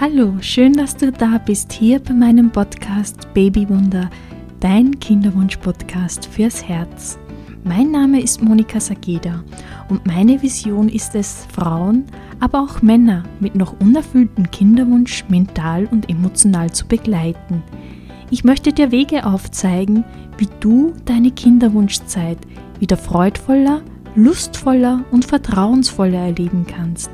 Hallo, schön, dass du da bist hier bei meinem Podcast Babywunder, dein Kinderwunsch-Podcast fürs Herz. Mein Name ist Monika Sageda und meine Vision ist es, Frauen, aber auch Männer mit noch unerfülltem Kinderwunsch mental und emotional zu begleiten. Ich möchte dir Wege aufzeigen, wie du deine Kinderwunschzeit wieder freudvoller, lustvoller und vertrauensvoller erleben kannst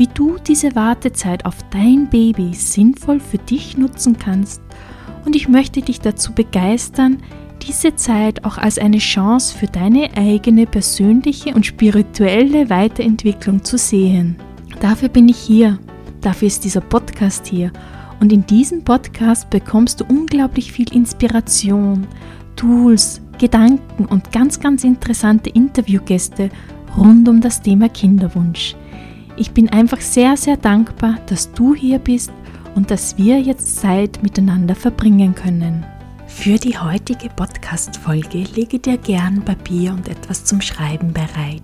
wie du diese Wartezeit auf dein Baby sinnvoll für dich nutzen kannst und ich möchte dich dazu begeistern, diese Zeit auch als eine Chance für deine eigene persönliche und spirituelle Weiterentwicklung zu sehen. Dafür bin ich hier, dafür ist dieser Podcast hier und in diesem Podcast bekommst du unglaublich viel Inspiration, Tools, Gedanken und ganz, ganz interessante Interviewgäste rund um das Thema Kinderwunsch. Ich bin einfach sehr, sehr dankbar, dass du hier bist und dass wir jetzt Zeit miteinander verbringen können. Für die heutige Podcast-Folge lege dir gern Papier und etwas zum Schreiben bereit,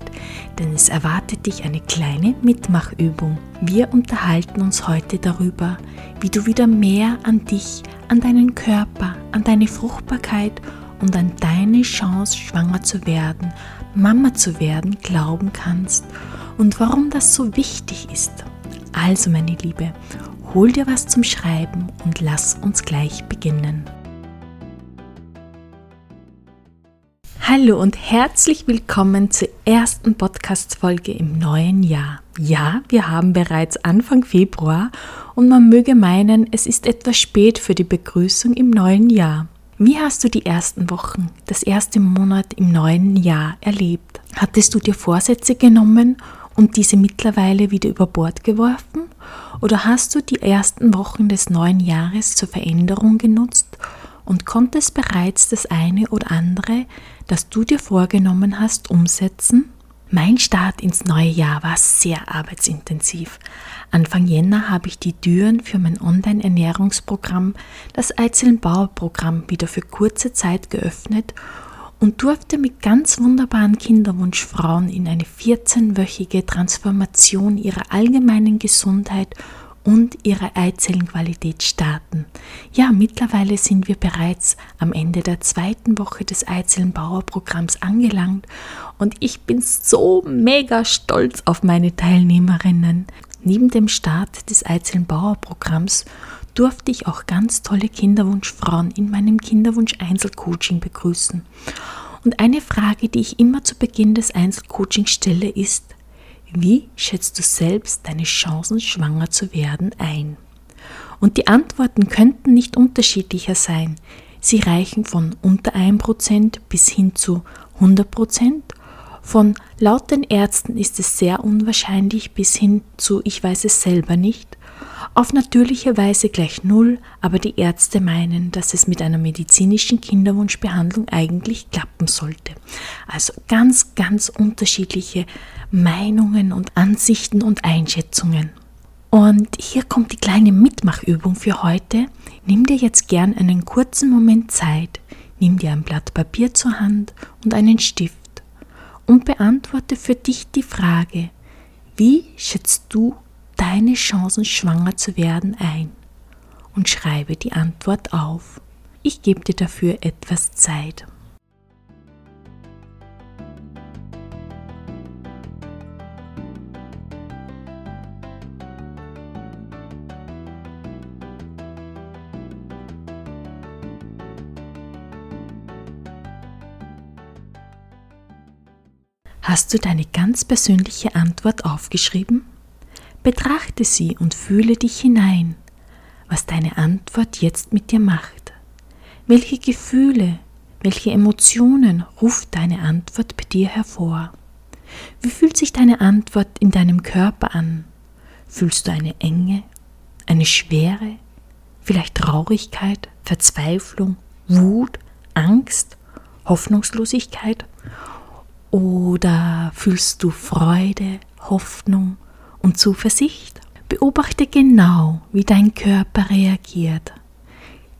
denn es erwartet dich eine kleine Mitmachübung. Wir unterhalten uns heute darüber, wie du wieder mehr an dich, an deinen Körper, an deine Fruchtbarkeit und an deine Chance, schwanger zu werden, Mama zu werden, glauben kannst und warum das so wichtig ist. Also meine Liebe, hol dir was zum Schreiben und lass uns gleich beginnen. Hallo und herzlich willkommen zur ersten Podcast-Folge im neuen Jahr. Ja, wir haben bereits Anfang Februar und man möge meinen, es ist etwas spät für die Begrüßung im neuen Jahr. Wie hast du die ersten Wochen, das erste Monat im neuen Jahr erlebt? Hattest du dir Vorsätze genommen und diese mittlerweile wieder über Bord geworfen? Oder hast du die ersten Wochen des neuen Jahres zur Veränderung genutzt und konntest bereits das eine oder andere, das du dir vorgenommen hast, umsetzen? Mein Start ins neue Jahr war sehr arbeitsintensiv. Anfang Jänner habe ich die Türen für mein Online-Ernährungsprogramm, das Eizellenbauer-Programm, wieder für kurze Zeit geöffnet und durfte mit ganz wunderbaren Kinderwunschfrauen in eine 14-wöchige Transformation ihrer allgemeinen Gesundheit und ihrer Eizellenqualität starten. Ja, mittlerweile sind wir bereits am Ende der zweiten Woche des Eizellenbauerprogramms angelangt und ich bin so mega stolz auf meine Teilnehmerinnen. Neben dem Start des Eizellenbauerprogramms durfte ich auch ganz tolle Kinderwunschfrauen in meinem Kinderwunsch-Einzelcoaching begrüßen. Und eine Frage, die ich immer zu Beginn des Einzelcoachings stelle, ist, wie schätzt du selbst deine Chancen, schwanger zu werden, ein? Und die Antworten könnten nicht unterschiedlicher sein. Sie reichen von unter 1% bis hin zu 100%. Von laut den Ärzten ist es sehr unwahrscheinlich bis hin zu ich weiß es selber nicht auf natürliche Weise gleich Null, aber die Ärzte meinen, dass es mit einer medizinischen Kinderwunschbehandlung eigentlich klappen sollte. Also ganz, ganz unterschiedliche Meinungen und Ansichten und Einschätzungen. Und hier kommt die kleine Mitmachübung für heute. Nimm dir jetzt gern einen kurzen Moment Zeit, nimm dir ein Blatt Papier zur Hand und einen Stift und beantworte für dich die Frage, wie schätzt du deine Chancen, schwanger zu werden, ein und schreibe die Antwort auf. Ich gebe dir dafür etwas Zeit. Hast du deine ganz persönliche Antwort aufgeschrieben? Betrachte sie und fühle dich hinein, was deine Antwort jetzt mit dir macht. Welche Gefühle, welche Emotionen ruft deine Antwort bei dir hervor? Wie fühlt sich deine Antwort in deinem Körper an? Fühlst du eine Enge, eine Schwere, vielleicht Traurigkeit, Verzweiflung, Wut, Angst, Hoffnungslosigkeit? Oder fühlst du Freude, Hoffnung, und Zuversicht? Beobachte genau, wie dein Körper reagiert.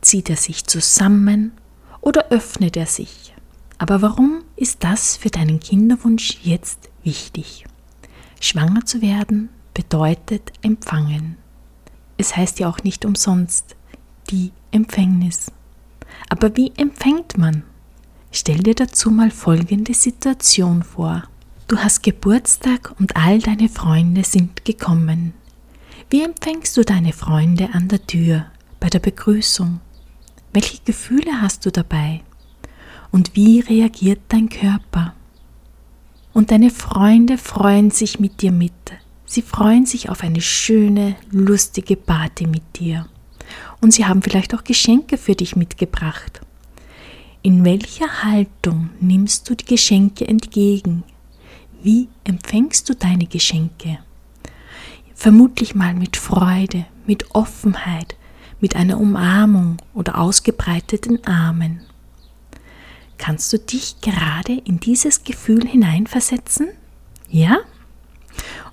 Zieht er sich zusammen oder öffnet er sich? Aber warum ist das für deinen Kinderwunsch jetzt wichtig? Schwanger zu werden bedeutet empfangen. es heißt ja auch nicht umsonst die Empfängnis. Aber wie empfängt man? Stell dir dazu mal folgende Situation vor. Du hast Geburtstag und all deine Freunde sind gekommen. Wie empfängst du deine Freunde an der Tür bei der Begrüßung? Welche Gefühle hast du dabei? Und wie reagiert dein Körper? Und deine Freunde freuen sich mit dir mit. Sie freuen sich auf eine schöne, lustige Party mit dir. Und sie haben vielleicht auch Geschenke für dich mitgebracht. In welcher Haltung nimmst du die Geschenke entgegen? Wie empfängst du deine Geschenke? Vermutlich mal mit Freude, mit Offenheit, mit einer Umarmung oder ausgebreiteten Armen. Kannst du dich gerade in dieses Gefühl hineinversetzen? Ja?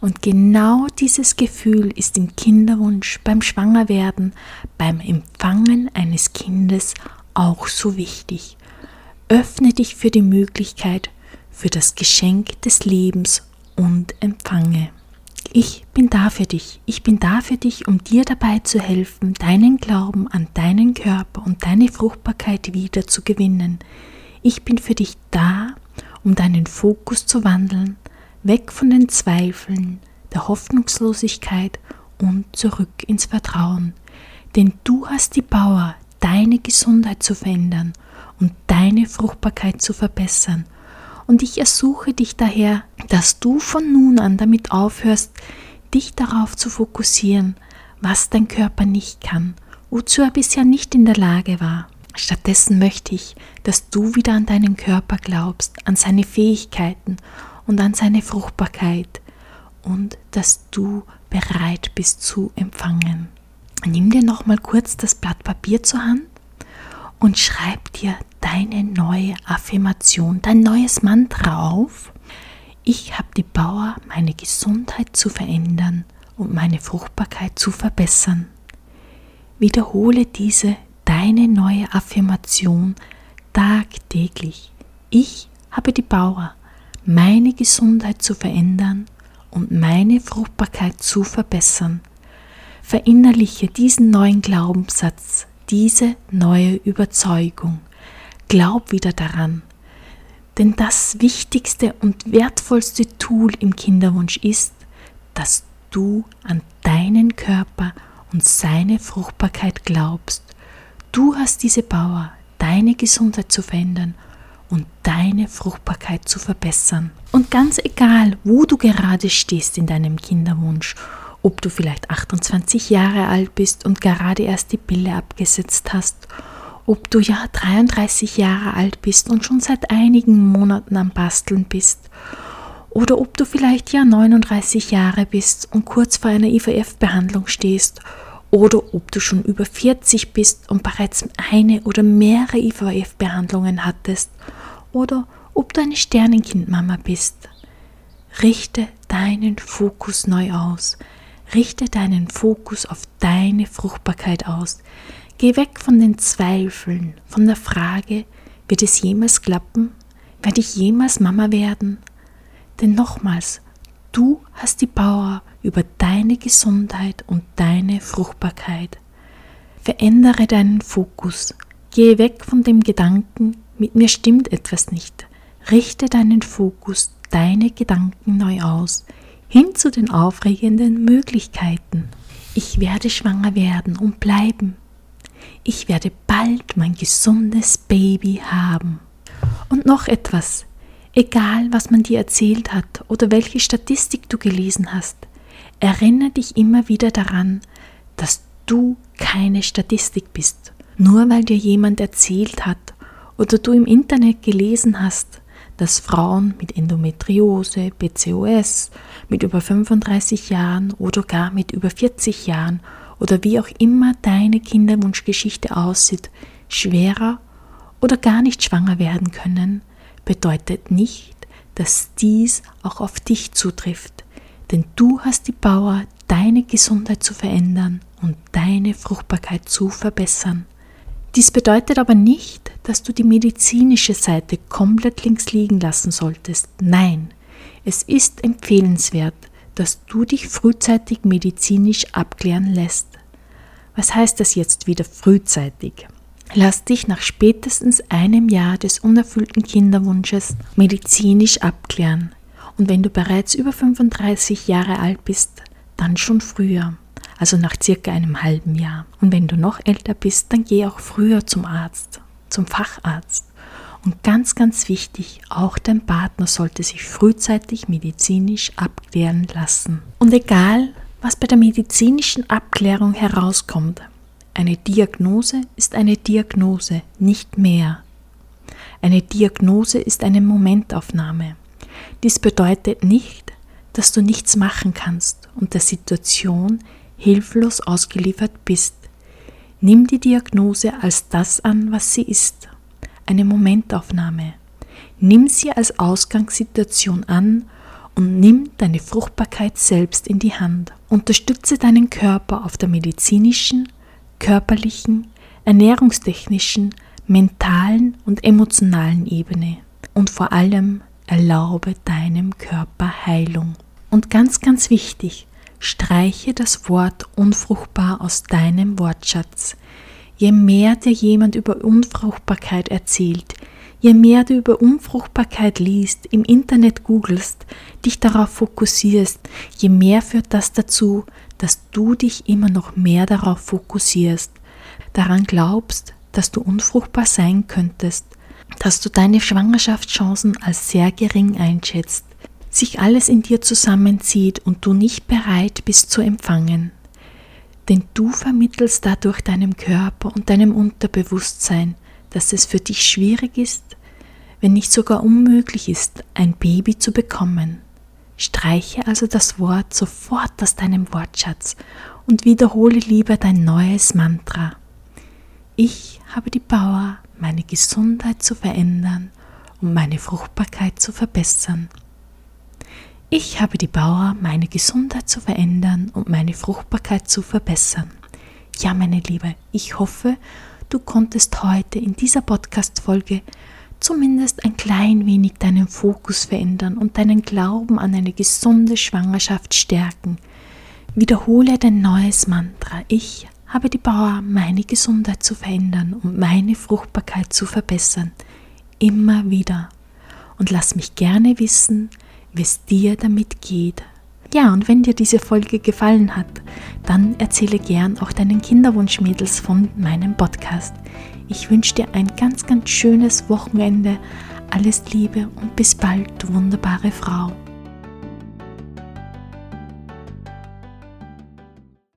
Und genau dieses Gefühl ist im Kinderwunsch, beim Schwangerwerden, beim Empfangen eines Kindes auch so wichtig. Öffne dich für die Möglichkeit, für das Geschenk des Lebens und empfange. Ich bin da für dich. Ich bin da für dich, um dir dabei zu helfen, deinen Glauben an deinen Körper und deine Fruchtbarkeit wieder zu gewinnen. Ich bin für dich da, um deinen Fokus zu wandeln, weg von den Zweifeln, der Hoffnungslosigkeit und zurück ins Vertrauen. Denn du hast die Power, deine Gesundheit zu verändern und deine Fruchtbarkeit zu verbessern und ich ersuche dich daher, dass du von nun an damit aufhörst, dich darauf zu fokussieren, was dein Körper nicht kann, wozu er bisher nicht in der Lage war. Stattdessen möchte ich, dass du wieder an deinen Körper glaubst, an seine Fähigkeiten und an seine Fruchtbarkeit und dass du bereit bist zu empfangen. Nimm dir noch mal kurz das Blatt Papier zur Hand und schreib dir deine neue Affirmation, dein neues Mantra auf. Ich habe die Power, meine Gesundheit zu verändern und meine Fruchtbarkeit zu verbessern. Wiederhole diese deine neue Affirmation tagtäglich. Ich habe die Power, meine Gesundheit zu verändern und meine Fruchtbarkeit zu verbessern. Verinnerliche diesen neuen Glaubenssatz, diese neue Überzeugung. Glaub wieder daran. Denn das wichtigste und wertvollste Tool im Kinderwunsch ist, dass du an deinen Körper und seine Fruchtbarkeit glaubst. Du hast diese Power, deine Gesundheit zu verändern und deine Fruchtbarkeit zu verbessern. Und ganz egal, wo du gerade stehst in deinem Kinderwunsch, ob du vielleicht 28 Jahre alt bist und gerade erst die Pille abgesetzt hast ob du ja 33 Jahre alt bist und schon seit einigen Monaten am Basteln bist, oder ob du vielleicht ja 39 Jahre bist und kurz vor einer IVF-Behandlung stehst, oder ob du schon über 40 bist und bereits eine oder mehrere IVF-Behandlungen hattest, oder ob du eine Sternenkindmama bist. Richte deinen Fokus neu aus. Richte deinen Fokus auf deine Fruchtbarkeit aus. Geh weg von den Zweifeln, von der Frage, wird es jemals klappen? Werde ich jemals Mama werden? Denn nochmals, du hast die Power über deine Gesundheit und deine Fruchtbarkeit. Verändere deinen Fokus. Gehe weg von dem Gedanken, mit mir stimmt etwas nicht. Richte deinen Fokus, deine Gedanken neu aus, hin zu den aufregenden Möglichkeiten. Ich werde schwanger werden und bleiben ich werde bald mein gesundes Baby haben. Und noch etwas, egal was man dir erzählt hat oder welche Statistik du gelesen hast, erinnere dich immer wieder daran, dass du keine Statistik bist. Nur weil dir jemand erzählt hat oder du im Internet gelesen hast, dass Frauen mit Endometriose, PCOS, mit über 35 Jahren oder gar mit über 40 Jahren oder wie auch immer deine Kinderwunschgeschichte aussieht, schwerer oder gar nicht schwanger werden können, bedeutet nicht, dass dies auch auf dich zutrifft. Denn du hast die Power, deine Gesundheit zu verändern und deine Fruchtbarkeit zu verbessern. Dies bedeutet aber nicht, dass du die medizinische Seite komplett links liegen lassen solltest. Nein, es ist empfehlenswert, dass du dich frühzeitig medizinisch abklären lässt. Was heißt das jetzt wieder frühzeitig? Lass dich nach spätestens einem Jahr des unerfüllten Kinderwunsches medizinisch abklären. Und wenn du bereits über 35 Jahre alt bist, dann schon früher, also nach circa einem halben Jahr. Und wenn du noch älter bist, dann geh auch früher zum Arzt, zum Facharzt. Und ganz, ganz wichtig, auch dein Partner sollte sich frühzeitig medizinisch abklären lassen. Und egal, was bei der medizinischen Abklärung herauskommt, eine Diagnose ist eine Diagnose, nicht mehr. Eine Diagnose ist eine Momentaufnahme. Dies bedeutet nicht, dass du nichts machen kannst und der Situation hilflos ausgeliefert bist. Nimm die Diagnose als das an, was sie ist, eine Momentaufnahme. Nimm sie als Ausgangssituation an und nimm deine Fruchtbarkeit selbst in die Hand. Unterstütze deinen Körper auf der medizinischen, körperlichen, ernährungstechnischen, mentalen und emotionalen Ebene. Und vor allem erlaube deinem Körper Heilung. Und ganz, ganz wichtig, streiche das Wort unfruchtbar aus deinem Wortschatz. Je mehr dir jemand über Unfruchtbarkeit erzählt, je mehr du über Unfruchtbarkeit liest, im Internet googelst, dich darauf fokussierst, je mehr führt das dazu, dass du dich immer noch mehr darauf fokussierst, daran glaubst, dass du unfruchtbar sein könntest, dass du deine Schwangerschaftschancen als sehr gering einschätzt, sich alles in dir zusammenzieht und du nicht bereit bist zu empfangen. Denn du vermittelst dadurch deinem Körper und deinem Unterbewusstsein, dass es für dich schwierig ist, wenn nicht sogar unmöglich ist, ein Baby zu bekommen. Streiche also das Wort sofort aus deinem Wortschatz und wiederhole lieber dein neues Mantra. Ich habe die Power, meine Gesundheit zu verändern und meine Fruchtbarkeit zu verbessern. Ich habe die Power, meine Gesundheit zu verändern und meine Fruchtbarkeit zu verbessern. Ja, meine Liebe, ich hoffe, du konntest heute in dieser Podcast-Folge zumindest ein klein wenig deinen Fokus verändern und deinen Glauben an eine gesunde Schwangerschaft stärken. Wiederhole dein neues Mantra. Ich habe die Power, meine Gesundheit zu verändern und meine Fruchtbarkeit zu verbessern. Immer wieder. Und lass mich gerne wissen, wie es dir damit geht. Ja, und wenn dir diese Folge gefallen hat, dann erzähle gern auch deinen Kinderwunschmädels von meinem Podcast. Ich wünsche dir ein ganz, ganz schönes Wochenende. Alles Liebe und bis bald, du wunderbare Frau.